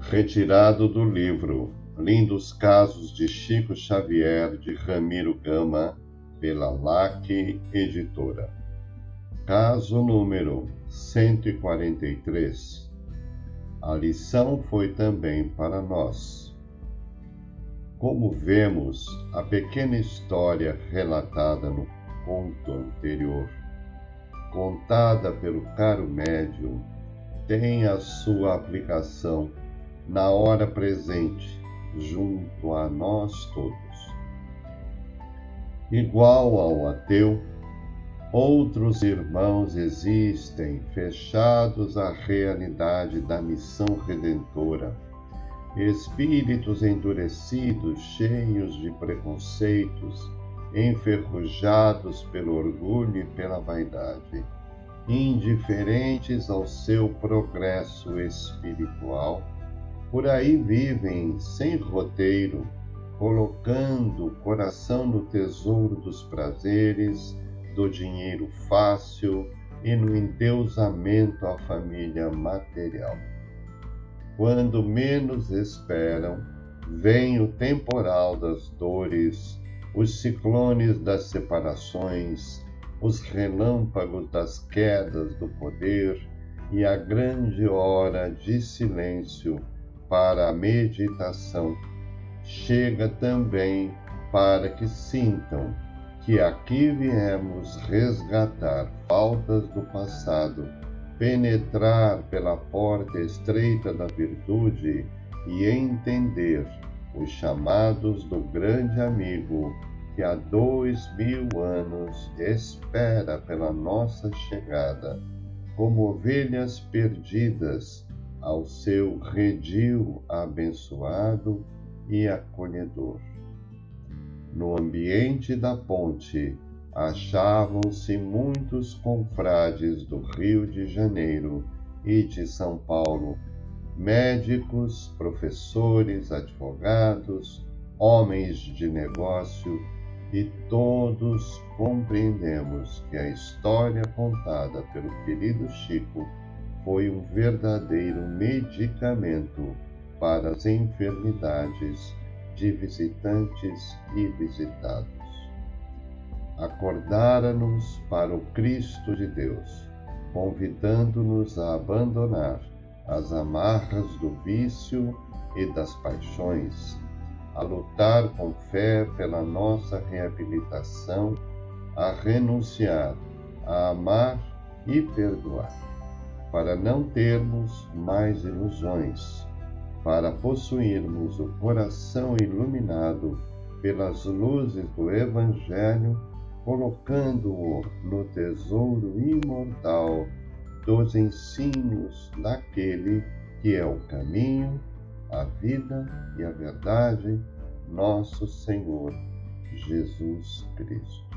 Retirado do livro Lindos Casos de Chico Xavier de Ramiro Gama, pela LAC Editora. Caso número 143. A lição foi também para nós. Como vemos, a pequena história relatada no conto anterior, contada pelo caro médium, tem a sua aplicação na hora presente, junto a nós todos. Igual ao ateu, outros irmãos existem fechados à realidade da missão redentora, espíritos endurecidos, cheios de preconceitos, enferrujados pelo orgulho e pela vaidade, indiferentes ao seu progresso espiritual por aí vivem sem roteiro, colocando o coração no tesouro dos prazeres, do dinheiro fácil e no endeusamento à família material. Quando menos esperam, vem o temporal das dores, os ciclones das separações, os relâmpagos das quedas do poder e a grande hora de silêncio para a meditação, chega também para que sintam que aqui viemos resgatar faltas do passado, penetrar pela porta estreita da virtude e entender os chamados do grande amigo que há dois mil anos espera pela nossa chegada, como ovelhas perdidas ao seu redil abençoado e acolhedor. No ambiente da ponte achavam-se muitos confrades do Rio de Janeiro e de São Paulo, médicos, professores, advogados, homens de negócio, e todos compreendemos que a história contada pelo querido Chico foi um verdadeiro medicamento para as enfermidades de visitantes e visitados. Acordara-nos para o Cristo de Deus, convidando-nos a abandonar as amarras do vício e das paixões, a lutar com fé pela nossa reabilitação, a renunciar, a amar e perdoar para não termos mais ilusões, para possuirmos o coração iluminado pelas luzes do Evangelho, colocando-o no tesouro imortal dos ensinos daquele que é o caminho, a vida e a verdade, nosso Senhor Jesus Cristo.